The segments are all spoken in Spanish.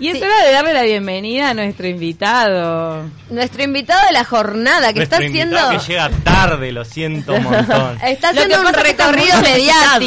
Y es hora de darle la bienvenida a nuestro invitado. Nuestro invitado de la jornada, que Nuestro está haciendo. que llega tarde, lo siento un montón. Está haciendo un es recorrido mediático.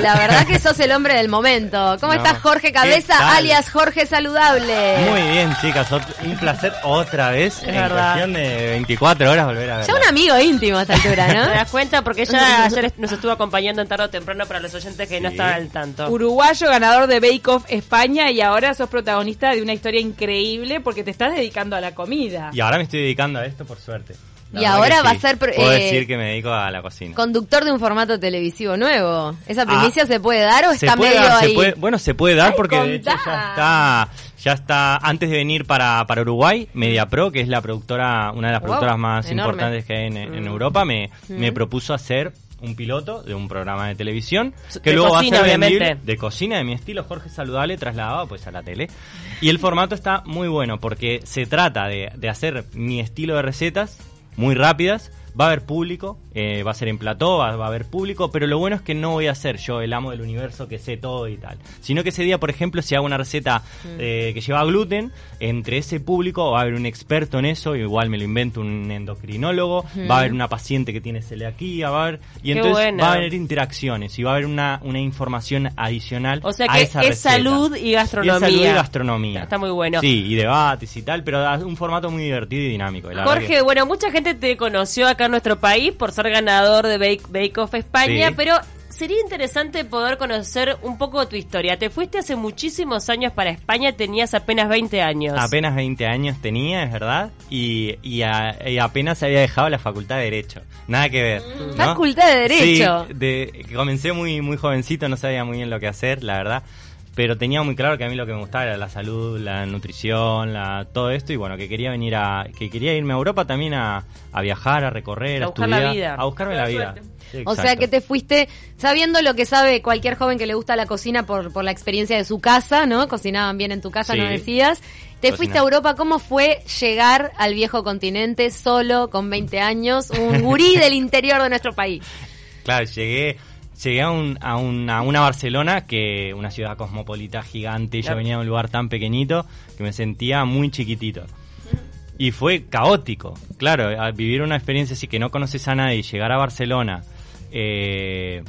La verdad que sos el hombre del momento. ¿Cómo No. estás, Jorge ¿Qué Cabeza, alias Jorge Saludable? Muy bien, chicas, un placer otra vez en verdad. cuestión de 24 horas volver a ver. Ya un amigo íntimo a esta altura, ¿Te ¿no? das cuenta? Porque ella ayer nos estuvo acompañando en tarde o temprano para los oyentes que no estaban al tanto. Uruguayo, ganador de Bake Off España y ahora sos protagonista de una historia increíble porque te estás dedicando a la comida. Y ahora me estoy dedicando a esto por suerte. La Y ahora va sí. a ser Puedo eh, decir que me dedico a la cocina. Conductor de un formato televisivo nuevo. ¿Esa Ah. primicia se puede dar o Se está puede medio dar, se puede- bueno, se puede dar Ay, porque de hecho ya está, ya está, antes de venir para, para Uruguay, MediaPro, que es la productora, una de las Wow, productoras más enorme. importantes que hay en, en Europa, me, me propuso hacer un piloto de un programa de televisión que De luego cocina, va a ser vendible- de cocina de mi estilo Jorge Saludable trasladado pues a la tele. Y el formato está muy bueno porque se trata de, de hacer mi estilo de recetas muy rápidas va a haber público eh, va a ser en plató va, va a haber público pero lo bueno es que no voy a ser yo el amo del universo que sé todo y tal sino que ese día por ejemplo si hago una receta eh, que lleva gluten entre ese público va a haber un experto en eso igual me lo invento un endocrinólogo va a haber una paciente que tiene celiaquía va a haber y Qué entonces buena. va a haber interacciones y va a haber una, una información adicional O sea a que esa es receta. salud y gastronomía. Y es salud y gastronomía. Está muy bueno. Sí, y debates y tal, pero da un formato muy divertido y dinámico. la Jorge, que- bueno, mucha gente te conoció acá nuestro país por ser ganador de Bake, Bake Off España, Sí. pero sería interesante poder conocer un poco tu historia. Te fuiste hace muchísimos años para España, tenías apenas 20 años. Apenas 20 años tenía, es verdad, y, y, a- y apenas había dejado la facultad de Derecho. Nada que ver. ¿no? Facultad de Derecho. Sí, de, comencé muy, muy jovencito, no sabía muy bien lo que hacer, la verdad. Pero tenía muy claro que a mí lo que me gustaba era la salud, la nutrición, la, todo esto. Y bueno, que quería venir a. que quería irme a Europa también a, a viajar, a recorrer, A a, buscar la vida. A buscarme la vida. Sí, O sea que te fuiste sabiendo lo que sabe cualquier joven que le gusta la cocina por, por la experiencia de su casa, ¿no? Cocinaban bien en tu casa, Sí. no decías. Te Cocina. fuiste a Europa, ¿cómo fue llegar al viejo continente solo, con 20 años, un gurí del interior de nuestro país? Claro, llegué, llegué a, un, a, un- a una Barcelona, que una ciudad cosmopolita gigante, yo venía de un lugar tan pequeñito que me sentía muy chiquitito. Y fue caótico, claro, vivir una experiencia así que no conoces a nadie llegar a Barcelona eh,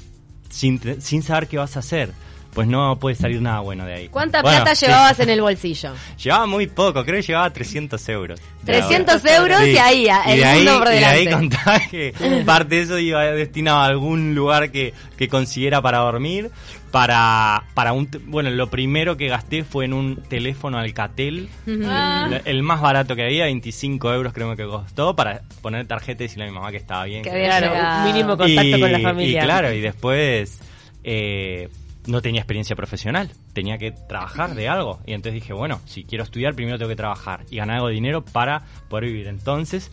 sin, sin saber qué vas a hacer, pues no puede salir nada bueno de ahí. ¿Cuánta Bueno, plata sí. llevabas en el bolsillo? Llevaba muy poco, creo que llevaba 300 euros. de 300 ahora. euros y ahí, a- y el de ahí, mundo por y de ahí contaba que parte de eso iba destinado a algún lugar que, que consiguiera para dormir. Para, para un, bueno, lo primero que gasté fue en un teléfono Alcatel, Ah. el, el más barato que había, 25 euros creo que costó, para poner tarjeta y decirle a mi mamá que estaba bien. Que que- había Claro, un mínimo contacto y, con la familia. y claro, y después eh, no tenía experiencia profesional, tenía que trabajar de algo. Y entonces dije, bueno, si quiero estudiar, primero tengo que trabajar y ganar algo de dinero para poder vivir. Entonces,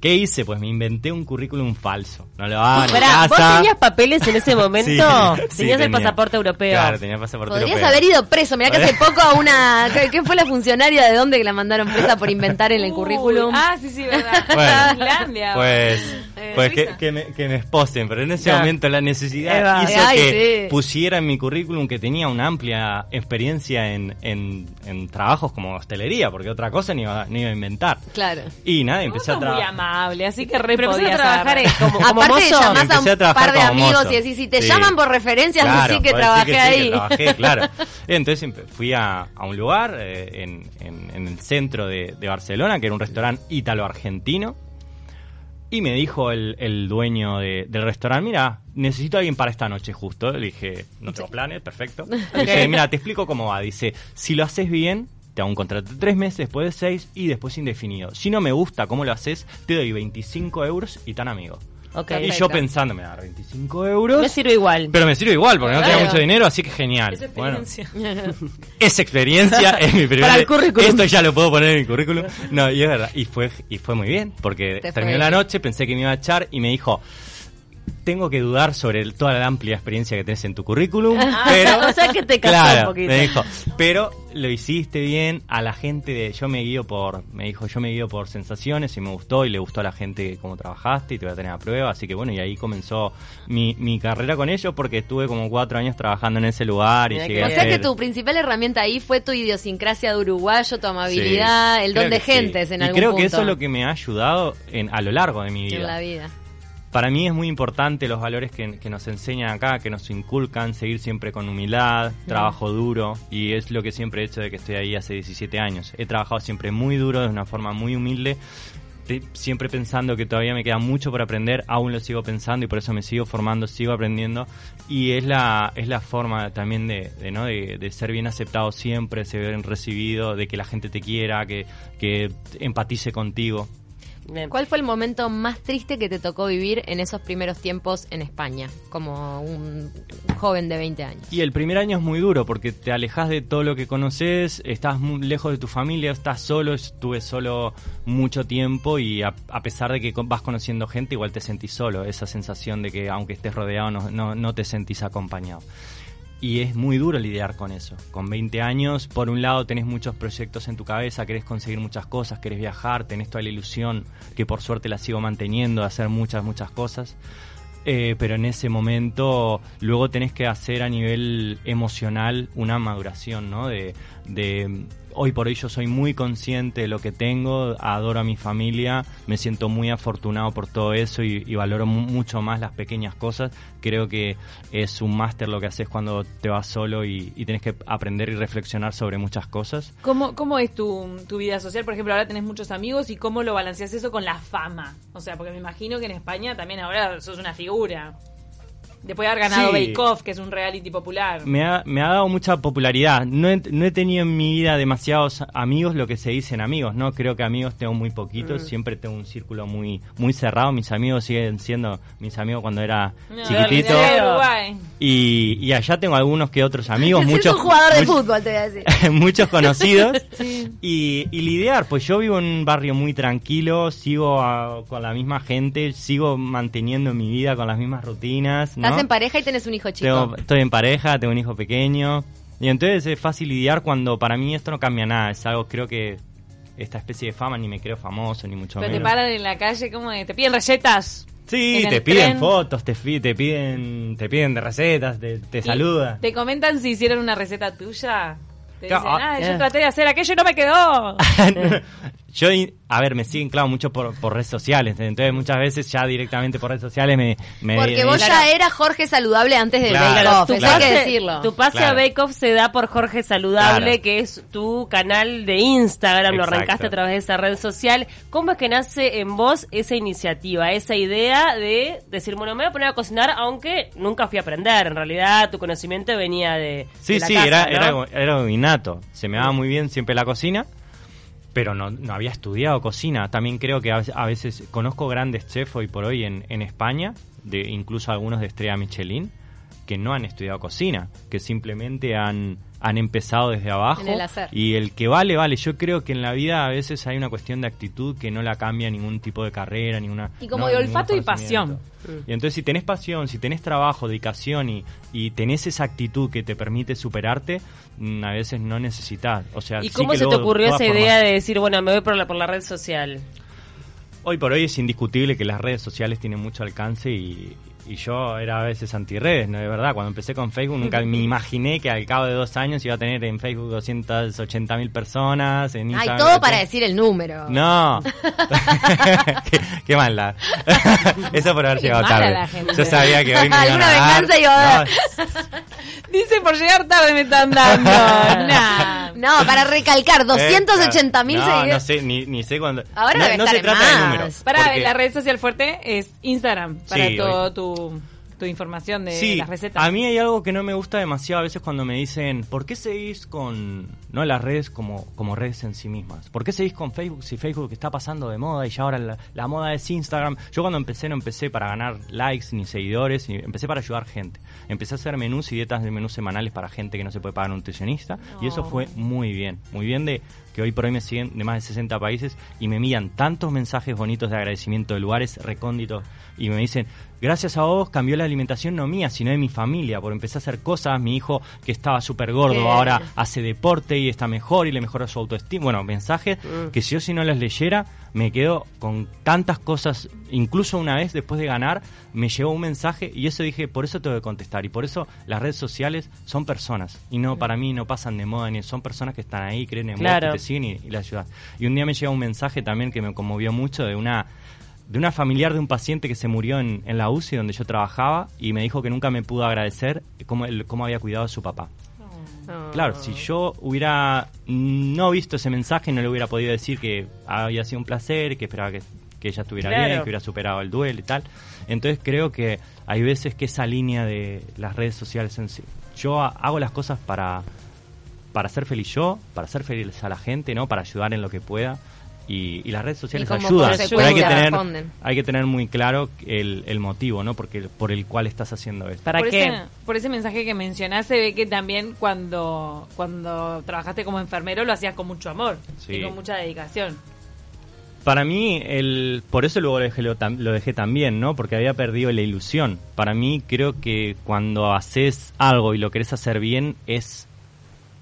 ¿qué hice? Pues me inventé un currículum falso. No lo hagan en Pará, ¿vos casa. tenías papeles en ese momento? Sí, sí, tenías el tenía. pasaporte europeo. Claro, tenía pasaporte Podrías europeo. haber ido preso. Mirá que hace poco a una... ¿Qué, fue la funcionaria de dónde que la mandaron presa por inventar en el currículum? Ah, sí, sí, verdad. Bueno. Pues, pues que, me, que me esposen, pero en ese Ya. momento la Ahí necesidad hizo Ay, que sí. pusiera en mi currículum que tenía una amplia experiencia en, en, en trabajos como hostelería, porque otra cosa ni iba, ni iba a inventar. Claro. Y nada, empecé a muy trabajar. amable, así que re Pero a trabajar como, como Aparte mozo. llamás a un a par de amigos mozo. y decís, si te Sí. llaman por referencias, Claro, así que trabajé que sí, que ahí. trabajé, claro. Entonces empe- fui a, a un lugar eh, en, en- en el centro de, de Barcelona, que era un restaurante ítalo-argentino. Y me dijo el, el dueño de- del restaurante, mira, necesito a alguien para esta noche justo. Le dije, no tengo planes, perfecto. Le dije, mira, te explico cómo va. Dice, si lo haces bien, te hago un contrato de tres meses, después de seis y después indefinido. Si no me gusta cómo lo haces, te doy 25 euros y tan amigo. Y Perfecto. yo pensando, me da 25 euros. Me sirve igual. Pero me sirve igual, porque no tenía Claro. mucho dinero, así que genial. Esa Bueno, experiencia. esa experiencia es mi primera. Para el currículum. Esto ya lo puedo poner en mi currículum. No, y es verdad. Y fue, y fue muy bien, porque Te terminó fue la noche, pensé que me iba a echar y me dijo. Tengo que dudar sobre el- toda la amplia experiencia que tenés en tu currículum, Ah, pero... o sea que te Claro, un poquito. me dijo, pero lo hiciste bien, a la gente de, yo me guío por, me dijo, yo me guío por sensaciones y me gustó y le gustó a la gente cómo trabajaste y te voy a tener a prueba, así que bueno, y ahí comenzó mi, mi carrera con ellos porque estuve como cuatro años trabajando en ese lugar y llegué a O sea que tu principal herramienta ahí fue tu idiosincrasia de uruguayo, tu amabilidad, Sí, el don de sí. gentes en y algún creo punto que eso es lo que me ha ayudado en, a lo largo de mi vida. en la vida. Para mí es muy importante los valores que, que nos enseñan acá, que nos inculcan, seguir siempre con humildad, trabajo duro, y es lo que siempre he hecho de que estoy ahí hace 17 años. He trabajado siempre muy duro, de una forma muy humilde, siempre pensando que todavía me queda mucho por aprender, aún lo sigo pensando y por eso me sigo formando, sigo aprendiendo, y es la, es la forma también de, de, ¿no? de, de ser bien aceptado siempre, ser bien recibido, de que la gente te quiera, que, que empatice contigo. Bien. ¿Cuál fue el momento más triste que te tocó vivir en esos primeros tiempos en España, como un joven de 20 años? Y el primer año es muy duro porque te alejas de todo lo que conoces, estás muy lejos de tu familia, estás solo, estuve solo mucho tiempo y a, a pesar de que vas conociendo gente, igual te sentís solo, esa sensación de que aunque estés rodeado no, no, no te sentís acompañado. Y es muy duro lidiar con eso. Con 20 años, por un lado tenés muchos proyectos en tu cabeza, querés conseguir muchas cosas, querés viajar, tenés toda la ilusión, que por suerte la sigo manteniendo, de hacer muchas, muchas cosas. Eh, pero en ese momento luego tenés que hacer a nivel emocional una maduración, ¿no? De, de hoy por hoy yo soy muy consciente de lo que tengo, adoro a mi familia, me siento muy afortunado por todo eso y, valoro mu- mucho más las pequeñas cosas. Creo que es un máster lo que haces cuando te vas solo y, y tenés que aprender y reflexionar sobre muchas cosas. ¿Cómo, ¿Cómo es tu, tu vida social? Por ejemplo, ahora tenés muchos amigos y cómo lo balanceas eso con la fama. O sea, porque me imagino que en España también ahora sos una figura. Después de haber ganado Sí. Bake Off, que es un reality popular. Me ha, me ha dado mucha popularidad. No he, no he tenido en mi vida demasiados amigos, lo que se dicen amigos, ¿no? Creo que amigos tengo muy poquitos, siempre tengo un círculo muy muy cerrado. Mis amigos siguen siendo mis amigos cuando era No, chiquitito. Y, y allá tengo algunos que otros amigos, muchos, un jugador de muchos- fútbol, te voy a decir. muchos conocidos. y, y lidiar, pues yo vivo en un barrio muy tranquilo, sigo a- con la misma gente, sigo manteniendo mi vida con las mismas rutinas. ¿no? Estás en pareja y tenés un hijo chico. Tengo- estoy en pareja, tengo un hijo pequeño. Y entonces es fácil lidiar cuando para mí esto no cambia nada. Es algo, creo que esta especie de fama ni me creo famoso, ni mucho Pero te menos. paran en la calle, como te piden recetas. Sí, te piden tren. fotos, te, piden te piden de recetas, te, te saludan. Te comentan si hicieron una receta tuya. Te dicen, ah, ah, yo traté de hacer aquello y no me quedó. Yo, a ver, me siguen, claro, mucho por, por redes sociales. Entonces muchas veces ya directamente por redes sociales me... me Porque me vos ya eras Jorge saludable antes del Claro, Bake Off, tu eso hay que decirlo. tu pase Claro. a Bake Off se da por Jorge Saludable, Claro. que es tu canal de Instagram, lo arrancaste a través de esa red social. ¿Cómo es que nace en vos esa iniciativa, esa idea de decir, bueno, me voy a poner a cocinar, aunque nunca fui a aprender? En realidad, tu conocimiento venía de. Sí, de la sí, casa, era, ¿no? era, era innato. Se me daba muy bien siempre la cocina, pero no, había estudiado cocina. También creo que a veces conozco grandes chefs hoy por hoy en, en España, de incluso algunos de estrella Michelin, que no han estudiado cocina, que simplemente han, han empezado desde abajo. En el hacer. Y el que vale, vale. Yo creo que en la vida a veces hay una cuestión de actitud que no la cambia ningún tipo de carrera, ninguna... Y como no, de olfato y pasión. Y entonces si tenés pasión, si tenés trabajo, dedicación y, y tenés esa actitud que te permite superarte, mm, a veces no necesitas. O sea, ¿Y sí cómo que se te ocurrió esa formas- idea de decir, bueno, me voy por la, por la red social? Hoy por hoy es indiscutible que las redes sociales tienen mucho alcance y, y yo era a veces antirredes, ¿no? De verdad, cuando empecé con Facebook nunca me imaginé que al cabo de dos años iba a tener en Facebook 280 mil personas, en Hay Instagram... todo para 300. decir el número. No. qué, qué mala. Eso por haber Qué llegado tarde. Yo sabía que hoy me iban Alguna a dar. venganza iba a Dice, por llegar tarde me están dando. Nah. No, para recalcar, 280 mil Eh, no, no seguidores. sé, ni, ni sé cuándo. Ahora no, debe no estar se en trata más. de números. Para porque- la red social fuerte es Instagram. Para Sí, todo hoy- tu. tu información de sí, las recetas. a mí hay algo que no me gusta demasiado a veces cuando me dicen, ¿por qué seguís con no las redes como, como redes en sí mismas? ¿Por qué seguís con Facebook si Facebook está pasando de moda y ya ahora la, la moda es Instagram? Yo cuando empecé no empecé para ganar likes ni seguidores, y empecé para ayudar gente. Empecé a hacer menús y dietas de menús semanales para gente que no se puede pagar un nutricionista y eso fue muy bien, muy bien de que hoy por hoy me siguen de más de 60 países y me envían tantos mensajes bonitos de agradecimiento de lugares recónditos y me dicen, gracias a vos cambió la alimentación no mía, sino de mi familia, porque empecé a hacer cosas, mi hijo que estaba súper gordo ahora hace deporte y está mejor y le mejora su autoestima. Bueno, mensajes que si yo si no los leyera me quedo con tantas cosas, incluso una vez después de ganar me llegó un mensaje y eso dije, por eso tengo que contestar y por eso las redes sociales son personas y no para mí no pasan de moda ni son personas que están ahí, creen en Claro. vos, que te siguen y, y la ayudas. Y un día me llega un mensaje también que me conmovió mucho de una de una familiar de un paciente que se murió en, en la UCI donde yo trabajaba y me dijo que nunca me pudo agradecer cómo, él- cómo había cuidado a su papá. Claro, si yo hubiera no visto ese mensaje, no le hubiera podido decir que había sido un placer, que esperaba que, que ella estuviera Claro. bien, que hubiera superado el duelo y tal. Entonces creo que hay veces que esa línea de las redes sociales en sí. Yo ha- hago las cosas para, para ser feliz yo, para ser feliz a la gente, ¿no? Para ayudar en lo que pueda. Y, y las redes sociales ayudan, pero hay que tener responden. hay que tener muy claro el, el motivo, ¿no? Porque por el cual estás haciendo esto. ¿Para por qué? Ese, por ese mensaje que mencionás, se ve que también cuando, cuando trabajaste como enfermero lo hacías con mucho amor Sí. y con mucha dedicación. Para mí, el, por eso luego lo dejé, lo, lo dejé también, ¿no? Porque había perdido la ilusión. Para mí, creo que cuando haces algo y lo querés hacer bien, es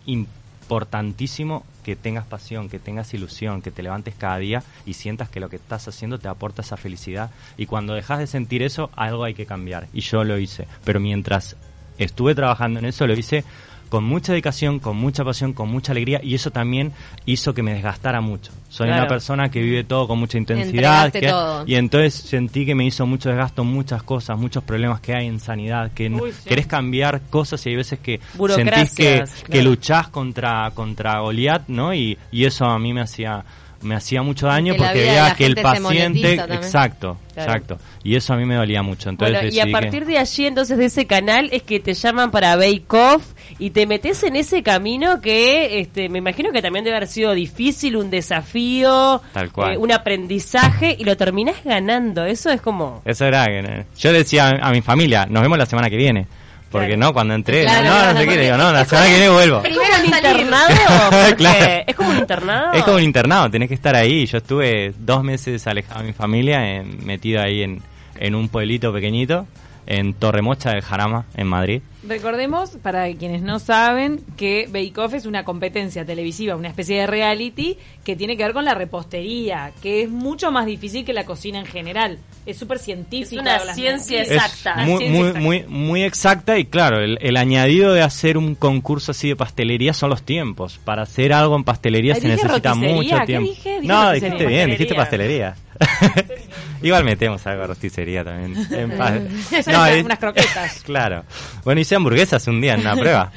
importantísimo que tengas pasión, que tengas ilusión, que te levantes cada día y sientas que lo que estás haciendo te aporta esa felicidad. Y cuando dejas de sentir eso, algo hay que cambiar. Y yo lo hice. Pero mientras estuve trabajando en eso, lo hice con mucha dedicación, con mucha pasión, con mucha alegría y eso también hizo que me desgastara mucho. Soy Claro. una persona que vive todo con mucha intensidad que- y entonces sentí que me hizo mucho desgasto muchas cosas, muchos problemas que hay en sanidad, que Uy, sí. querés cambiar cosas y hay veces que sentís que, claro. que luchás contra contra Goliat, ¿no? Y, y eso a mí me hacía me hacía mucho daño que porque veía que el paciente exacto, Claro. exacto. Y eso a mí me dolía mucho. Entonces Bueno, y a que- partir de allí, entonces, de ese canal, es que te llaman para Bake Off y te metes en ese camino que este, me imagino que también debe haber sido difícil, un desafío, Tal cual. eh, un aprendizaje y lo terminás ganando. Eso es como... Eso era que yo decía a mi familia, nos vemos la semana que viene. Porque Claro. no, cuando entré, Claro, no, no, claro, no sé qué, porque digo, no, la semana que viene vuelvo. Primero ¿Es como un internado? ¿Es como un internado? Es como un internado, tenés que estar ahí. Yo estuve dos meses alejado de mi familia, en- metido ahí en, en un pueblito pequeñito, en Torremocha del Jarama, en Madrid. Recordemos, para quienes no saben, que Bake Off es una competencia televisiva, una especie de reality que tiene que ver con la repostería, que es mucho más difícil que la cocina en general. Es súper científica. Es una ciencia exacta. Es muy, Ciencia muy, exacta. muy, muy exacta y claro, el, el añadido de hacer un concurso así de pastelería son los tiempos. Para hacer algo en pastelería Ay, se necesita mucho ¿qué tiempo. dije? Dije no, dijiste bien, dijiste Pastelería. Igual metemos algo de rosticería también. En No, es- unas croquetas. Claro. Bueno, hamburguesas un día en una prueba.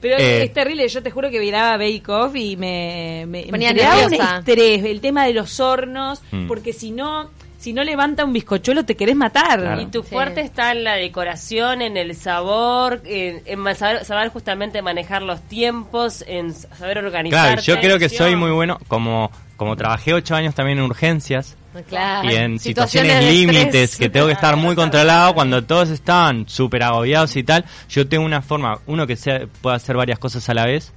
Pero Eh, es terrible, yo te juro que miraba Bake Off y me, me, Ponía me un nerviosa. estrés, el tema de los hornos, Mm. porque si no, si no levanta un bizcochuelo te querés matar. Claro. Y tu Sí. fuerte está en la decoración, en el sabor, en, saber, saber justamente manejar los tiempos, en saber organizar. Claro, yo creo que soy muy bueno, como, como trabajé ocho años también en urgencias Claro. y en Situaciones límites que tengo que estar muy controlado cuando todos están súper agobiados y tal, yo tengo una forma, uno que sea, pueda hacer varias cosas a la vez,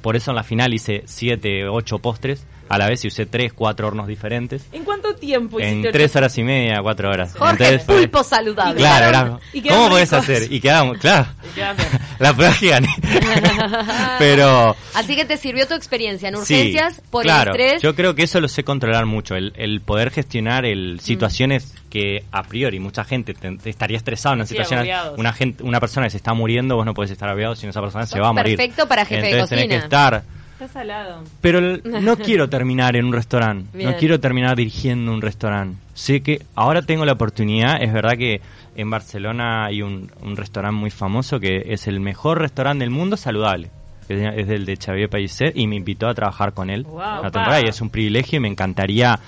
por eso en la final hice siete, ocho postres a la vez y usé tres, cuatro hornos diferentes. ¿En cuánto tiempo En tres horas y media, cuatro horas. Jorge, Entonces, fue- pulpo saludable. Claro, quedaron- era, y quedaron ¿cómo podés hacer? Y quedamos, claro. Y. La prueba que gané. Pero Así que te sirvió tu experiencia en Sí, urgencias por claro, el estrés. Yo creo que eso lo sé controlar mucho, el, el poder gestionar el situaciones que a priori mucha gente te- te estaría estresado en una Sí, situación, agobiados. una gente, una persona que se está muriendo, vos no podés estar agobiado si esa persona se va a morir. perfecto para jefe de Entonces tenés que cocina. estar Está salado. pero el- no quiero terminar en un restaurante, Bien. no quiero terminar dirigiendo un restaurante. Sé que ahora tengo la oportunidad, es verdad que en Barcelona hay un, un restaurante muy famoso que es el mejor restaurante del mundo saludable. que Es del de Xavier Pellicer y me invitó a trabajar con él Wow. una temporada y es un privilegio y me encantaría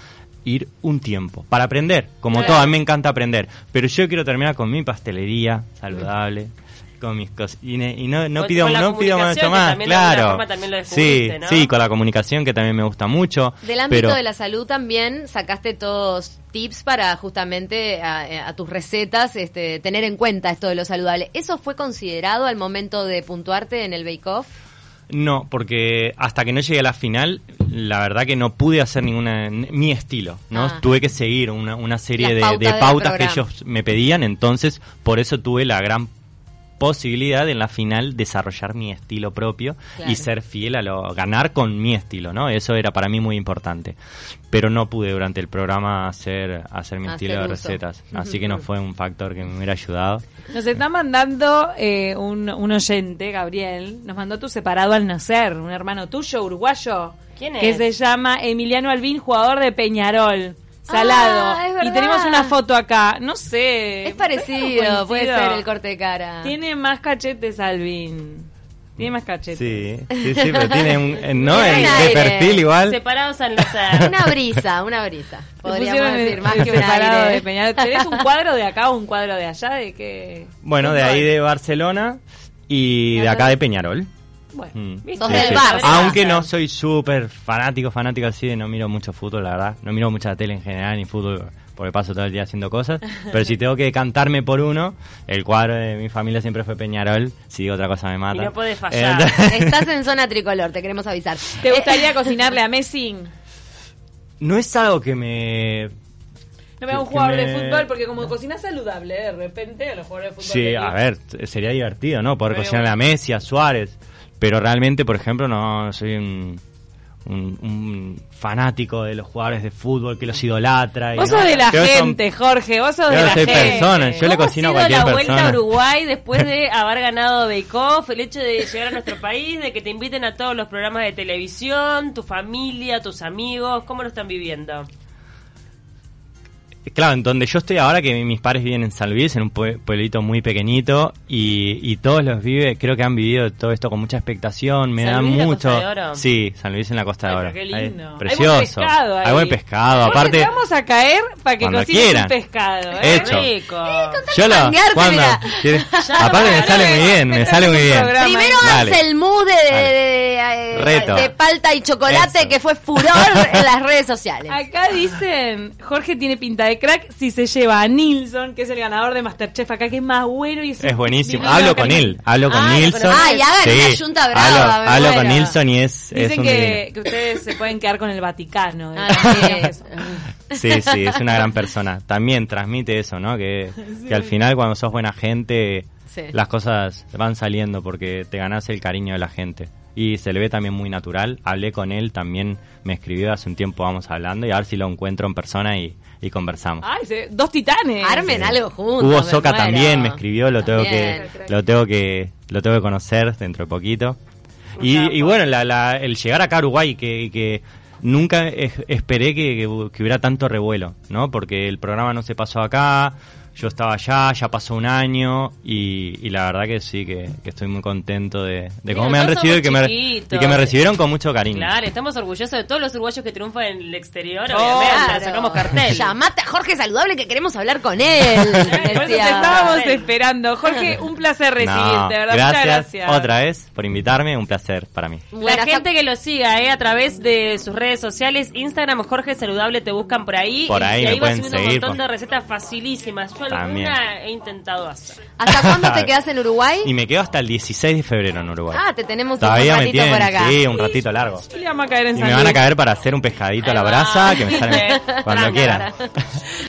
ir un tiempo para aprender, como Claro. todo, a mí me encanta aprender, pero yo quiero terminar con mi pastelería saludable, con mis cosas y, no, no Con- pido con no pido mucho más, claro. forma también lo sí, sí, con la comunicación que también me gusta mucho. Del ámbito pero de la salud también sacaste todos tips para justamente a, a tus recetas este, tener en cuenta esto de lo saludable. ¿Eso fue considerado al momento de puntuarte en el Bake Off? No, porque hasta que no llegué a la final, la verdad que no pude hacer ninguna mi estilo, ¿no? Ah. Tuve que seguir una, una serie de, pautas de del pautas que ellos me pedían, entonces por eso tuve la gran posibilidad de en la final desarrollar mi estilo propio Claro. y ser fiel a lo ganar con mi estilo, ¿no? Eso era para mí muy importante. Pero no pude durante el programa hacer hacer mi Hacer estilo de uso. recetas, así que no fue un factor que me hubiera ayudado. Nos está mandando eh, un, un oyente, Gabriel, nos mandó tu separado al nacer, un hermano tuyo, uruguayo. ¿Quién Que es? se llama Emiliano Albín, jugador de Peñarol. Salado. Ah, y tenemos una foto acá. No sé. Es parecido, puede ser el corte de cara. Tiene más cachetes Albín. Tiene más cachetes. Sí, sí, sí, pero tiene un, eh, no, el de perfil igual. Separados al nacer. Una brisa, una brisa. Podríamos decir, el- más que un separado aire. de Peñarol. ¿Tenés un cuadro de acá o un cuadro de allá? ¿De qué? Bueno, de ahí de Barcelona y de acá de Peñarol. Bueno. Mm. ¿Viste? Sos Sí, del sí. Barça. Aunque no soy súper fanático, fanático así, de no miro mucho fútbol, la verdad. No miro mucha tele en general, ni fútbol, porque paso todo el día haciendo cosas. Pero si tengo que cantarme por uno, el cuadro de mi familia siempre fue Peñarol. Si digo otra cosa me mata. Y no puede fallar. Eh, Estás en zona tricolor, te queremos avisar. ¿Te gustaría cocinarle a Messi? no es algo que me... No me haga un jugador de fútbol porque como cocina saludable, de repente los jugadores de fútbol. Sí, de a ver, sería divertido, ¿no? Poder Pero cocinarle a. Messi, a Suárez. Pero realmente, por ejemplo, no soy un, un, un fanático de los jugadores de fútbol que los idolatra. y Vos no. sos de la son- gente, Jorge, vos sos de la gente. persona, yo le ¿Cómo cocino a cualquier la persona. vuelta a Uruguay después de haber ganado Bake Off, el hecho de llegar a nuestro país, de que te inviten a todos los programas de televisión, tu familia, tus amigos, ¿cómo lo están viviendo? Claro, en donde yo estoy ahora, que mis padres viven en San Luis, en un pue- pueblito muy pequeñito, y, y todos los vive, creo que han vivido todo esto con mucha expectación, me ¿San da en la mucho. Costa de Oro? Sí, San Luis en la Costa Ay, de Oro. qué Ahí, lindo. Hay precioso. buen pescado ahí. Hay buen pescado, aparte. te vamos a caer para que cocines quieran. un pescado. ¿eh? Hecho. Rico. Yo lo, lo aparte me sale muy bien, me este sale es muy bien. Primero Dale. hace el mood de, de, de- Reto. de palta y chocolate Eso. que fue furor en las redes sociales. Acá dicen, Jorge tiene pinta de crack si se lleva a Nilsson, que es el ganador de Masterchef acá, que es más bueno y es, Es buenísimo. Hablo con él, hablo con Ah, Nilsson. Ah, y hagan una yunta brava, Hablo, con. Nilsson y es, es Dicen un que, que ustedes se pueden quedar con el Vaticano. Ah, verdad. sí. Sí, es una gran persona. También transmite eso, ¿no? Que, que al final cuando sos buena gente, Sí. las cosas van saliendo porque te ganás el cariño de la gente. Y se le ve también muy natural. Hablé con él, también me escribió hace un tiempo, vamos hablando, y a ver si lo encuentro en persona y, y conversamos. Ay, se- dos titanes. Armen algo juntos. Hugo Soca muero. también me escribió, lo tengo También. que lo tengo que lo tengo que conocer dentro de poquito. Y, y bueno, la- la- el llegar acá a Uruguay que, que nunca es- esperé que, que hubiera tanto revuelo, ¿no? Porque el programa no se pasó acá, yo estaba allá, ya pasó un año y, y la verdad que sí, que, que estoy muy contento de, de Mira, cómo me han recibido y que me, y que me recibieron con mucho cariño. Claro, estamos orgullosos de todos los uruguayos que triunfan en el exterior, Oh, obviamente, Claro. sacamos cartel. Llamate a Jorge Saludable que queremos hablar con él. Por eso te estábamos esperando. Jorge, un placer recibirte, No, ¿verdad? gracias, Muchas gracias. otra vez por invitarme, un placer para mí. La gente que lo siga eh, a través de sus redes sociales, Instagram, Jorge Saludable, te buscan por ahí. Por y- ahí y, me ahí vas pueden subiendo un seguir, montón por- de recetas facilísimas. Yo También. alguna he intentado hacer. ¿Hasta cuándo te quedas en Uruguay? Y me quedo hasta el 16 de febrero en Uruguay. Ah, te tenemos Todavía un me ratito tienen, por acá. sí, un ratito largo. Y le vamos a caer en Y me van a caer para hacer un pescadito a la brasa, que me salen cuando quieran.